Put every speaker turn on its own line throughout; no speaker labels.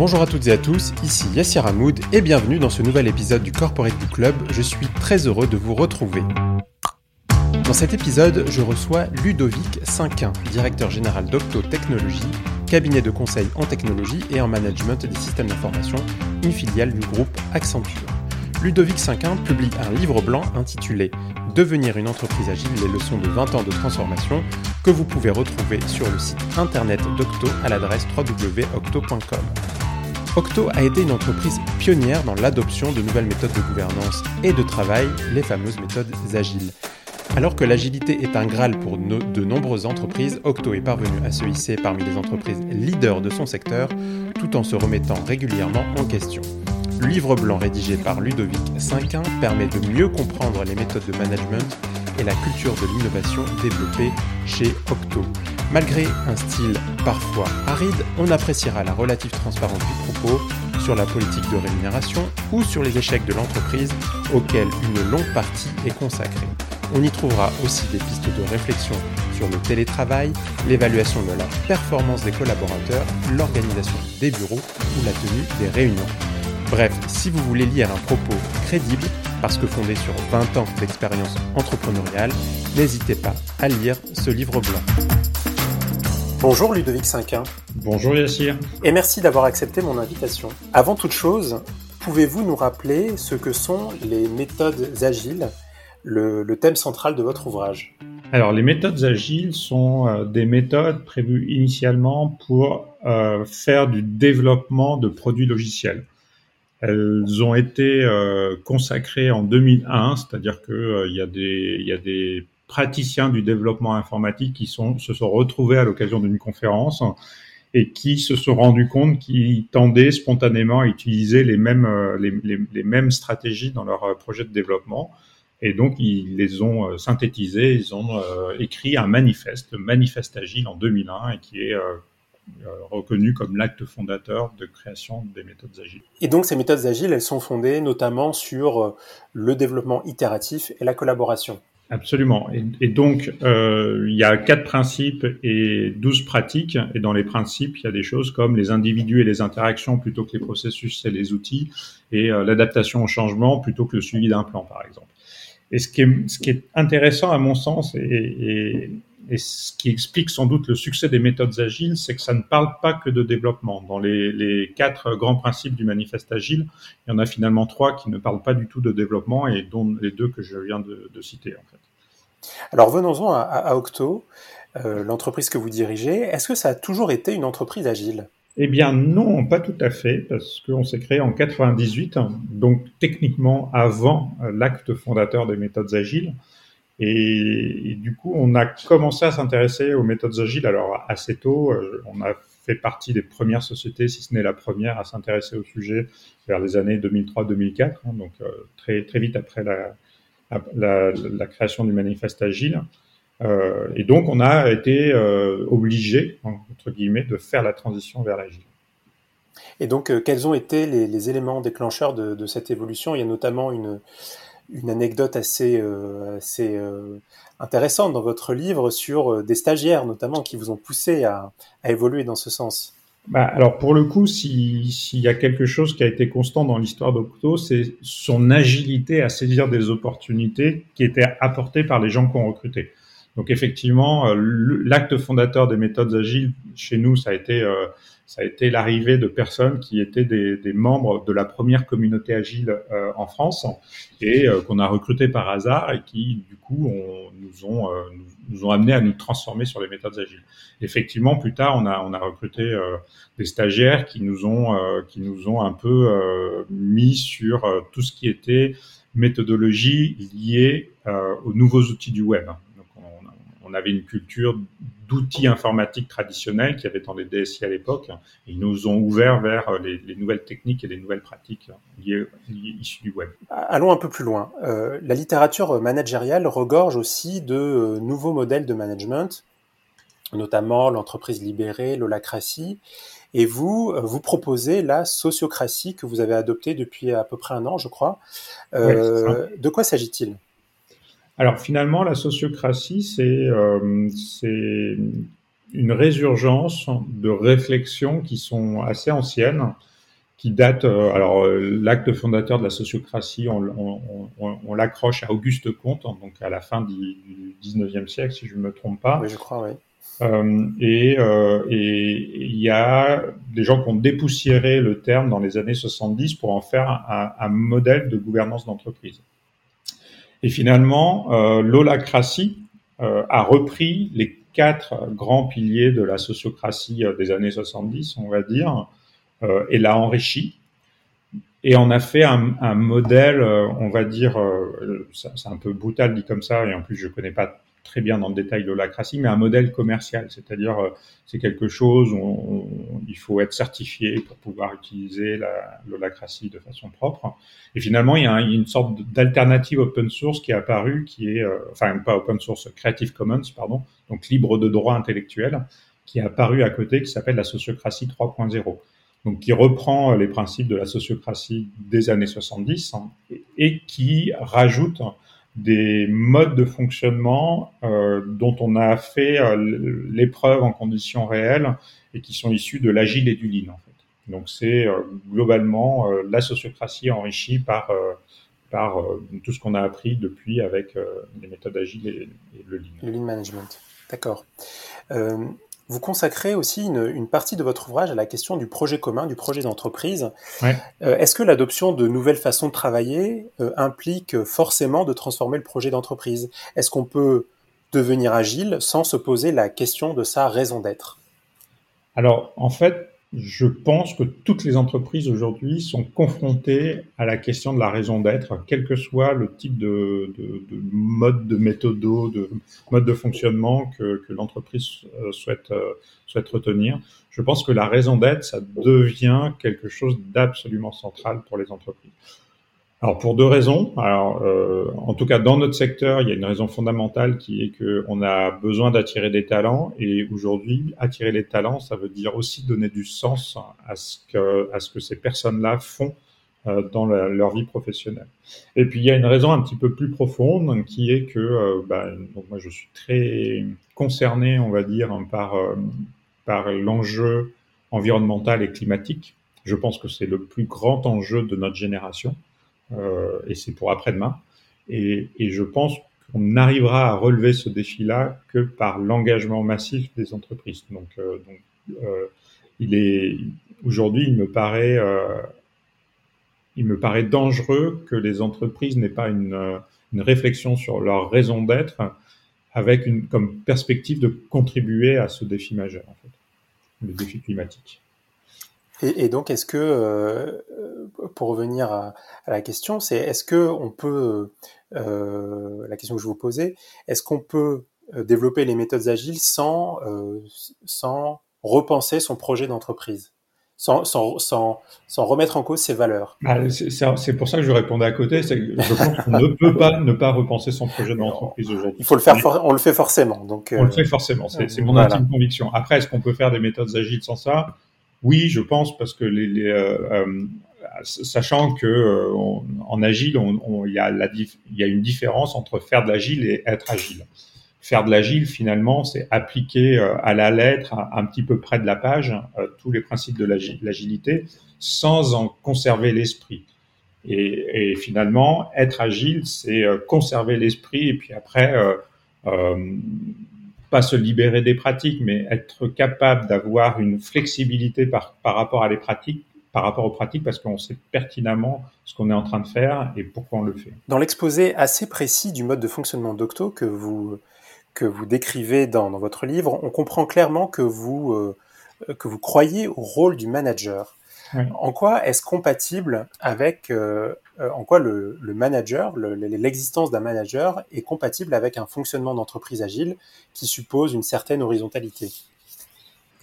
Bonjour à toutes et à tous, ici Yassir Hamoud et bienvenue dans ce nouvel épisode du Corporate Book Club. Je suis très heureux de vous retrouver. Dans cet épisode, je reçois Ludovic Cinquin, directeur général d'Octo Technologies, cabinet de conseil en technologie et en management des systèmes d'information, une filiale du groupe Accenture. Ludovic Cinquin publie un livre blanc intitulé Devenir une entreprise agile, les leçons de 20 ans de transformation, que vous pouvez retrouver sur le site internet d'Octo à l'adresse www.octo.com. Octo a été une entreprise pionnière dans l'adoption de nouvelles méthodes de gouvernance et de travail, les fameuses méthodes agiles. Alors que l'agilité est un Graal pour de nombreuses entreprises, Octo est parvenu à se hisser parmi les entreprises leaders de son secteur, tout en se remettant régulièrement en question. Le livre blanc rédigé par Ludovic Cinquin permet de mieux comprendre les méthodes de management et la culture de l'innovation développée chez Octo. Malgré un style parfois aride, on appréciera la relative transparence du propos sur la politique de rémunération ou sur les échecs de l'entreprise auxquels une longue partie est consacrée. On y trouvera aussi des pistes de réflexion sur le télétravail, l'évaluation de la performance des collaborateurs, l'organisation des bureaux ou la tenue des réunions. Bref, si vous voulez lire un propos crédible, parce que fondé sur 20 ans d'expérience entrepreneuriale, n'hésitez pas à lire ce livre blanc. Bonjour Ludovic Cinquin.
Bonjour Yassir.
Et merci d'avoir accepté mon invitation. Avant toute chose, pouvez-vous nous rappeler ce que sont les méthodes agiles, le, thème central de votre ouvrage?
Alors les méthodes agiles sont euh, des méthodes prévues initialement pour euh, faire du développement de produits logiciels. Elles ont été euh, consacrées en 2001, c'est-à-dire que euh, il y a des il y a des praticiens du développement informatique qui se sont retrouvés à l'occasion d'une conférence et qui se sont rendus compte qu'ils tendaient spontanément à utiliser les mêmes euh, stratégies dans leur projet de développement. Et donc, ils les ont synthétisés, ils ont écrit un manifeste, le manifeste agile en 2001, et qui est euh, reconnu comme l'acte fondateur de création des méthodes agiles.
Et donc ces méthodes agiles, elles sont fondées notamment sur euh, le développement itératif et la collaboration.
Absolument. Et, donc, euh, il y a quatre principes et douze pratiques. Et dans les principes, il y a des choses comme les individus et les interactions plutôt que les processus et les outils, et l'adaptation au changement plutôt que le suivi d'un plan, par exemple. Et ce qui est, ce qui est intéressant à mon sens, et, et, et ce qui explique sans doute le succès des méthodes agiles, c'est que ça ne parle pas que de développement. Dans les, les, quatre grands principes du manifeste agile, il y en a finalement trois qui ne parlent pas du tout de développement et dont les deux que je viens de, de citer en fait.
Alors venons-en à, à, Octo, euh, l'entreprise que vous dirigez. Est-ce que ça a toujours été une entreprise agile?
Eh bien non, pas tout à fait, parce qu'on s'est créé en 98, donc techniquement avant l'acte fondateur des méthodes agiles. Et, du coup, on a commencé à s'intéresser aux méthodes agiles. Alors assez tôt, euh, on a fait partie des premières sociétés, si ce n'est la première, à s'intéresser au sujet vers les années 2003-2004, hein, donc euh, très très vite après la, création du manifeste agile. Euh, et donc, on a été obligé, entre guillemets, de faire la transition vers l'agile.
Et donc, quels ont été les, éléments déclencheurs de, cette évolution? Il y a notamment une, une anecdote assez, euh, euh, intéressante dans votre livre sur euh, des stagiaires notamment qui vous ont poussé à, à évoluer dans ce sens.
Bah, alors pour le coup, s'il y a quelque chose qui a été constant dans l'histoire d'Octo, c'est son agilité à saisir des opportunités qui étaient apportées par les gens qu'on recrutait. Donc effectivement, l'acte fondateur des méthodes agiles chez nous, ça a été ça a été l'arrivée de personnes qui étaient des, membres de la première communauté agile euh, en France et euh, qu'on a recruté par hasard et qui du coup nous ont euh, amené à nous transformer sur les méthodes agiles. Effectivement, plus tard, on a recruté des stagiaires qui nous ont qui nous ont un peu mis sur tout ce qui était méthodologie liée aux nouveaux outils du web. Donc on, on avait une culture d'outils informatiques traditionnels qui avaient dans les DSI à l'époque. Ils nous ont ouvert vers euh, les, les, nouvelles techniques et les nouvelles pratiques liées, liées issues du web.
Allons un peu plus loin. Euh, la littérature managériale regorge aussi de euh, nouveaux modèles de management, notamment l'entreprise libérée, l'holacratie. Et vous, euh, vous proposez la sociocratie que vous avez adoptée depuis à peu près un an, je crois. Euh, de quoi s'agit-il?
Alors finalement, la sociocratie, c'est euh, une résurgence de réflexions qui sont assez anciennes qui date. alors, l'acte fondateur de la sociocratie, on, l'accroche à Auguste Comte, donc à la fin du, du 19e siècle, si je ne me trompe pas.
Oui, je crois, oui.
Euh, et il y a des gens qui ont dépoussiéré le terme dans les années 70 pour en faire un, un modèle de gouvernance d'entreprise. Et finalement, euh, l'holacratie euh, a repris les quatre grands piliers de la sociocratie euh, des années 70, on va dire, et l'a enrichi. Et on a fait un, un modèle, on va dire, c'est un peu brutal dit comme ça, et en plus je connais pas très bien dans le détail de l'holacratie, mais un modèle commercial, c'est-à-dire euh, c'est quelque chose où il faut être certifié pour pouvoir utiliser l'holacratie de façon propre. Et finalement, il y a, une sorte d'alternative open source qui est apparue, qui est, euh, enfin pas open source, Creative Commons, pardon, donc libre de droit intellectuel, qui est apparu à côté, qui s'appelle la sociocratie 3.0 donc qui reprend les principes de la sociocratie des années 70 hein, et, qui rajoute des modes de fonctionnement euh, dont on a fait euh, l'épreuve en conditions réelles et qui sont issus de l'agile et du lean en fait. Donc c'est euh, globalement euh, la sociocratie enrichie par par tout ce qu'on a appris depuis avec les méthodes agiles et, et, le lean.
Le lean management, d'accord. Vous consacrez aussi une, partie de votre ouvrage à la question du projet commun, du projet d'entreprise. Euh, est-ce que l'adoption de nouvelles façons de travailler euh, implique forcément de transformer le projet d'entreprise? Est-ce qu'on peut devenir agile sans se poser la question de sa raison d'être?
Alors, en fait, je pense que toutes les entreprises aujourd'hui sont confrontées à la question de la raison d'être, quel que soit le type de, de, de mode de méthode, de mode de fonctionnement que, que l'entreprise euh, souhaite, euh, souhaite retenir. Je pense que la raison d'être, ça devient quelque chose d'absolument central pour les entreprises. Alors pour deux raisons. Alors euh, en tout cas dans notre secteur, il y a une raison fondamentale qui est que on a besoin d'attirer des talents et aujourd'hui attirer les talents, ça veut dire aussi donner du sens à ce que à ce que ces personnes-là font euh, dans leur vie professionnelle. Et puis il y a une raison un petit peu plus profonde qui est que euh, bah, moi je suis très concerné, on va dire, par euh, par l'enjeu environnemental et climatique. Je pense que c'est le plus grand enjeu de notre génération. Euh, et c'est pour après-demain. Et, je pense qu'on n'arrivera à relever ce défi-là que par l'engagement massif des entreprises. Donc, euh, euh, aujourd'hui, il me paraît, dangereux que les entreprises n'aient pas une, réflexion sur leur raison d'être avec comme perspective de contribuer à ce défi majeur, le défi climatique.
Et, et, donc, est-ce que, euh, pour revenir à, à la question, c'est est-ce que on peut, euh, la question que je vous posais, est-ce qu'on peut euh, développer les méthodes agiles sans, euh, sans repenser son projet d'entreprise? Sans, sans, sans, sans, remettre en cause ses valeurs?
Bah, c'est pour ça que je répondais à côté. Je pense qu'on ne peut pas ne pas repenser son projet d'entreprise aujourd'hui.
Il faut le faire, on le fait forcément. Donc,
on le fait forcément. C'est mon voilà. intime conviction. Après, est-ce qu'on peut faire des méthodes agiles sans ça? Oui, je pense parce que les, euh, euh, sachant que euh, en agile, il y, a y a une différence entre faire de l'agile et être agile. Faire de l'agile, finalement, c'est appliquer à la lettre, un petit peu près de la page, tous les principes de l'agilité, sans en conserver l'esprit. Et, et, finalement, être agile, c'est conserver l'esprit et puis après euh, pas se libérer des pratiques, mais être capable d'avoir une flexibilité par, rapport à les pratiques, par rapport aux pratiques, parce qu'on sait pertinemment ce qu'on est en train de faire et pourquoi on le fait.
Dans l'exposé assez précis du mode de fonctionnement d'Octo que vous, décrivez dans, votre livre, on comprend clairement que vous, euh, que vous croyez au rôle du manager. Oui. En quoi est-ce compatible avec, euh, euh, en quoi le, le manager, l'existence d'un manager est compatible avec un fonctionnement d'entreprise agile qui suppose une certaine horizontalité?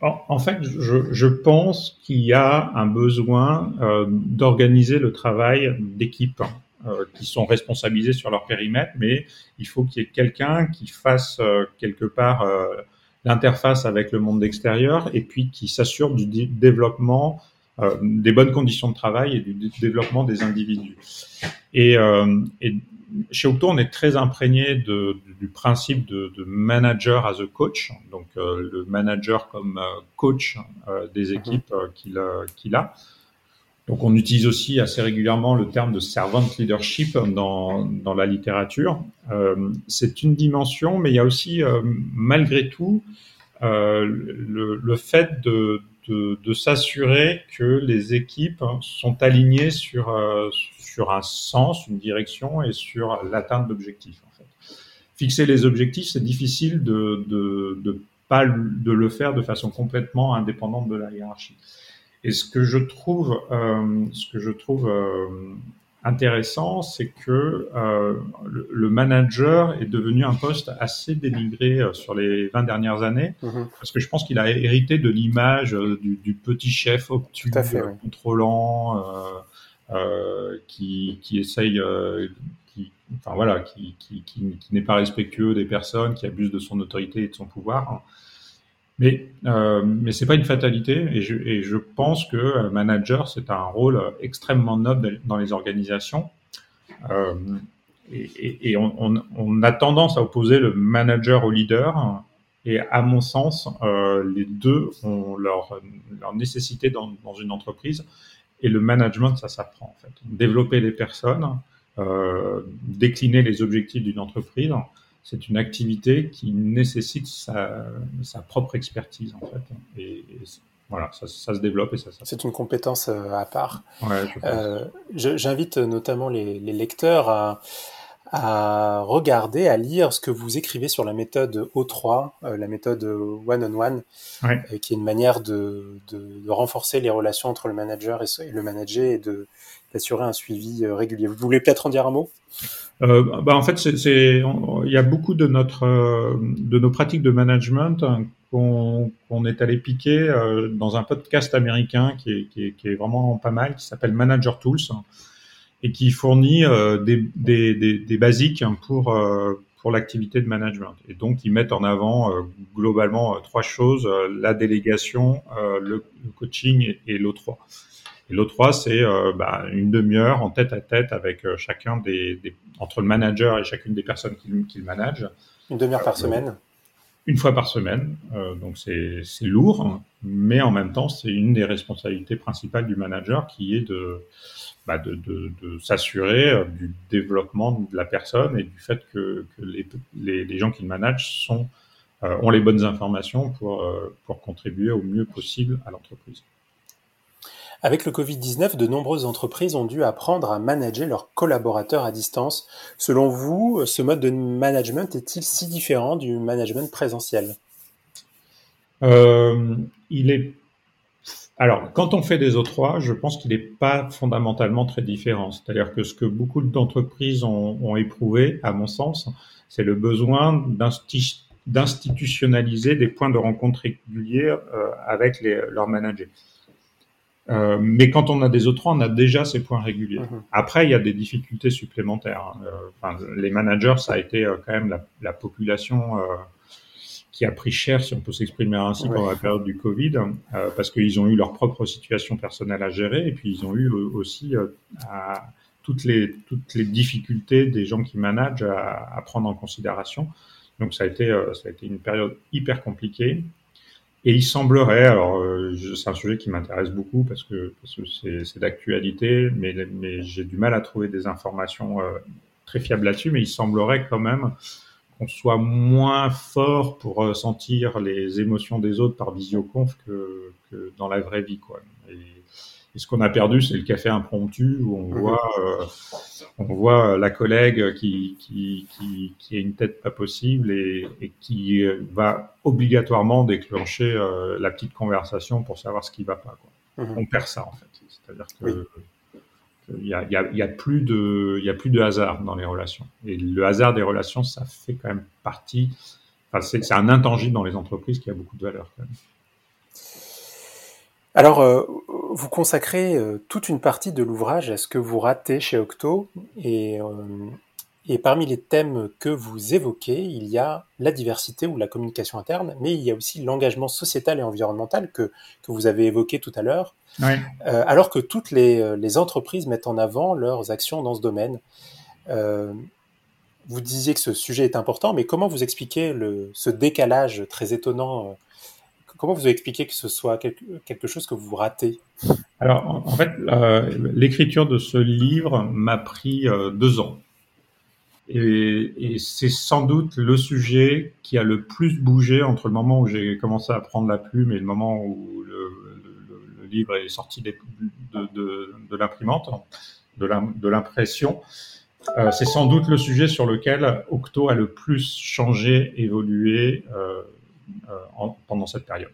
En, en fait, je, je pense qu'il y a un besoin euh, d'organiser le travail d'équipe euh, qui sont responsabilisés sur leur périmètre, mais il faut qu'il y ait quelqu'un qui fasse quelque part l'interface avec le monde extérieur et puis qui s'assure du développement des bonnes conditions de travail et du développement des individus. Et, euh, et chez Octo, on est très imprégné de, du principe de, de, manager as a coach, donc euh, le manager comme euh, coach euh, des mhm. équipes qu'il a. Donc on utilise aussi assez régulièrement le terme de servant leadership dans, dans la littérature. Euh, c'est une dimension, mais il y a aussi euh, malgré tout euh, le, le, fait de, de, s'assurer que les équipes sont alignées sur, euh, sur un sens, une direction et sur l'atteinte d'objectifs. Fixer les objectifs, c'est difficile de, de, de pas de le faire de façon complètement indépendante de la hiérarchie. Et ce que je trouve, euh, ce que je trouve euh, intéressant, c'est que euh, le, le, manager est devenu un poste assez dénigré euh, sur les 20 dernières années, mmh. parce que je pense qu'il a hérité de l'image euh, du, du, petit chef obtus, fait, oui. contrôlant, qui, qui essaye, qui, enfin voilà, qui, qui, qui n'est pas respectueux des personnes, qui abuse de son autorité et de son pouvoir. Mais, euh, mais c'est pas une fatalité et je, pense que euh, manager, c'est un rôle extrêmement noble dans les organisations. Euh, et, on, a tendance à opposer le manager au leader. Et à mon sens, euh, les deux ont leur, nécessité dans, dans, une entreprise. Et le management, ça s'apprend en fait. Développer les personnes, euh, décliner les objectifs d'une entreprise, c'est une activité qui nécessite sa, sa, propre expertise en fait. Et, et voilà, ça, ça, se développe et ça. ça...
C'est une compétence euh, à part.
Ouais,
euh, J'invite notamment les, les, lecteurs à, à regarder, à lire ce que vous écrivez sur la méthode O3, euh, la méthode one-on-one,
ouais.
euh, qui est une manière de, de, de, renforcer les relations entre le manager et, et le manager et d'assurer un suivi euh, régulier. Vous voulez peut-être en dire un mot?
Euh, bah en fait, c'est, il y a beaucoup de notre, euh, de nos pratiques de management hein, qu'on, est allé piquer euh, dans un podcast américain qui est, qui est, qui est vraiment pas mal, qui s'appelle Manager Tools et qui fournit euh, des, des, des, des, basiques pour pour l'activité de management. Et donc, ils mettent en avant globalement trois choses la délégation, le, le, coaching et, et l'O3. Et l'O3, c'est euh, bah, une demi-heure en tête à tête avec euh, chacun des, des, entre le manager et chacune des personnes qu'il qu manage.
Une demi-heure par euh, semaine.
Une fois par semaine, euh, donc c'est lourd, mais en même temps, c'est une des responsabilités principales du manager qui est de, bah, s'assurer du développement de la personne et du fait que, les, les, gens qu'il manage sont, euh, ont les bonnes informations euh, pour contribuer au mieux possible à l'entreprise.
Avec le Covid-19, de nombreuses entreprises ont dû apprendre à manager leurs collaborateurs à distance. Selon vous, ce mode de management est-il si différent du management présentiel?
Euh, Il est. Alors, quand on fait des O3, je pense qu'il n'est pas fondamentalement très différent. C'est-à-dire que ce que beaucoup d'entreprises ont, éprouvé, à mon sens, c'est le besoin d'institutionnaliser des points de rencontre réguliers euh, avec leurs managers. Euh, mais quand on a des autres, on a déjà ces points réguliers. Mmh. Après, il y a des difficultés supplémentaires. Euh, enfin, les managers, ça a été euh, quand même la, la population euh, qui a pris cher, si on peut s'exprimer ainsi, ouais. pendant la période du Covid, euh, parce qu'ils ont eu leur propre situation personnelle à gérer, et puis ils ont eu aussi à, toutes les toutes les difficultés des gens qui managent à, à prendre en considération. Donc ça a été ça a été une période hyper compliquée. Et il semblerait, alors euh, c'est un sujet qui m'intéresse beaucoup parce que c'est d'actualité, mais mais j'ai du mal à trouver des informations euh, très fiables là-dessus. Mais il semblerait quand même qu'on soit moins fort pour sentir les émotions des autres par visioconf que, que dans la vraie vie, quoi. Et ce qu'on a perdu, c'est le café impromptu où on mmh. voit, euh, on voit la collègue qui, qui, qui, qui, a une tête pas possible et, et qui va obligatoirement déclencher euh, la petite conversation pour savoir ce qui va pas. Quoi. Mmh. On perd ça en fait. C'est-à-dire que oui. Il y a, y, a, y a, plus de, y a plus de hasard dans les relations. Et le hasard des relations, ça fait quand même partie. Enfin, c'est un intangible dans les entreprises qui a beaucoup de valeur. Quand même.
Alors, euh, vous consacrez euh, toute une partie de l'ouvrage à ce que vous ratez chez Octo, et, euh, et, parmi les thèmes que vous évoquez, il y a la diversité ou la communication interne, mais il y a aussi l'engagement sociétal et environnemental que, que vous avez évoqué tout à l'heure,
oui.
Euh, alors que toutes les, les, entreprises mettent en avant leurs actions dans ce domaine. Vous disiez que ce sujet est important, mais comment vous expliquez le, ce décalage très étonnant Comment vous expliquez que ce soit quelque chose que vous ratez?
Alors, en, fait, l'écriture de ce livre m'a pris deux ans. Et, c'est sans doute le sujet qui a le plus bougé entre le moment où j'ai commencé à prendre la plume et le moment où le, livre est sorti de, l'imprimante, de l'impression. Euh, c'est sans doute le sujet sur lequel Octo a le plus changé, évolué euh, euh, pendant cette période.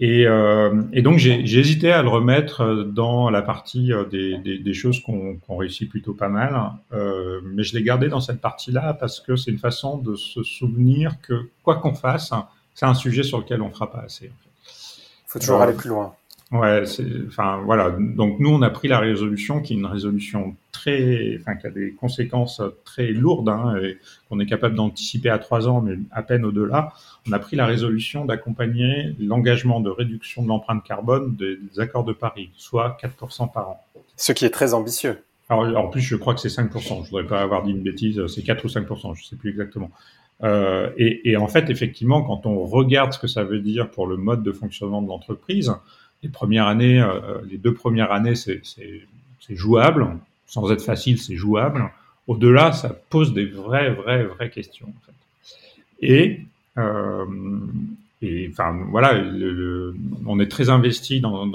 Et, euh, et donc j'ai hésité à le remettre dans la partie euh, des, des, des choses qu'on qu réussit plutôt pas mal, euh, mais je l'ai gardé dans cette partie-là parce que c'est une façon de se souvenir que quoi qu'on fasse, c'est un sujet sur lequel on fera pas assez.
Il faut toujours aller plus loin.
Ouais, enfin voilà. Donc nous, on a pris la résolution qui est une résolution très, enfin qui a des conséquences très lourdes hein, et qu'on est capable d'anticiper à trois ans, mais à peine au-delà. On a pris la résolution d'accompagner l'engagement de réduction de l'empreinte carbone des, accords de Paris, soit 4% par an.
Ce qui est très ambitieux.
Alors en plus, je crois que c'est 5%. Je voudrais pas avoir dit une bêtise. C'est 4 ou 5%. Je sais plus exactement. Euh, et, et en fait, effectivement, quand on regarde ce que ça veut dire pour le mode de fonctionnement de l'entreprise les premières années, euh, les deux premières années, c'est jouable. Sans être facile, c'est jouable. Au-delà, ça pose des vraies, vraies, vraies questions. Euh, et enfin, voilà, on est très investi dans,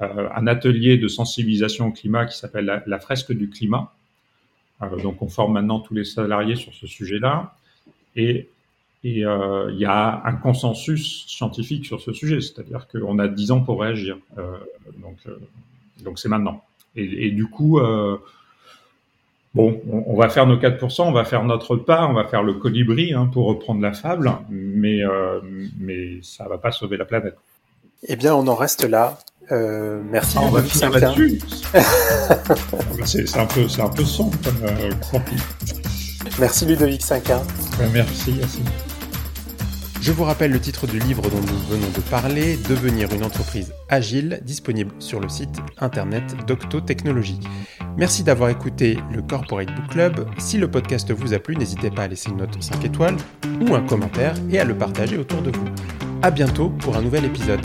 euh, un, atelier de sensibilisation au climat qui s'appelle la, fresque du climat. Donc, on forme maintenant tous les salariés sur ce sujet-là. Et et euh, il y a un consensus scientifique sur ce sujet, c'est-à-dire qu'on a 10 ans pour réagir. Euh, donc, euh, donc c'est maintenant. Et, et, du coup, bon, on, on, va faire nos 4%, on va faire notre part, on va faire le colibri, hein, pour reprendre la fable, mais, mais ça va pas sauver la planète.
Eh bien, on en reste là. Euh, merci.
Ah, on va finir là-dessus. c'est un peu, c'est un peu sombre comme, euh,
Merci Ludovic 5
Merci, merci.
Je vous rappelle le titre du livre dont nous venons de parler, Devenir une entreprise agile, disponible sur le site internet d'Octo Technologies. Merci d'avoir écouté le Corporate Book Club. Si le podcast vous a plu, n'hésitez pas à laisser une note 5 étoiles ou un commentaire et à le partager autour de vous. À bientôt pour un nouvel épisode.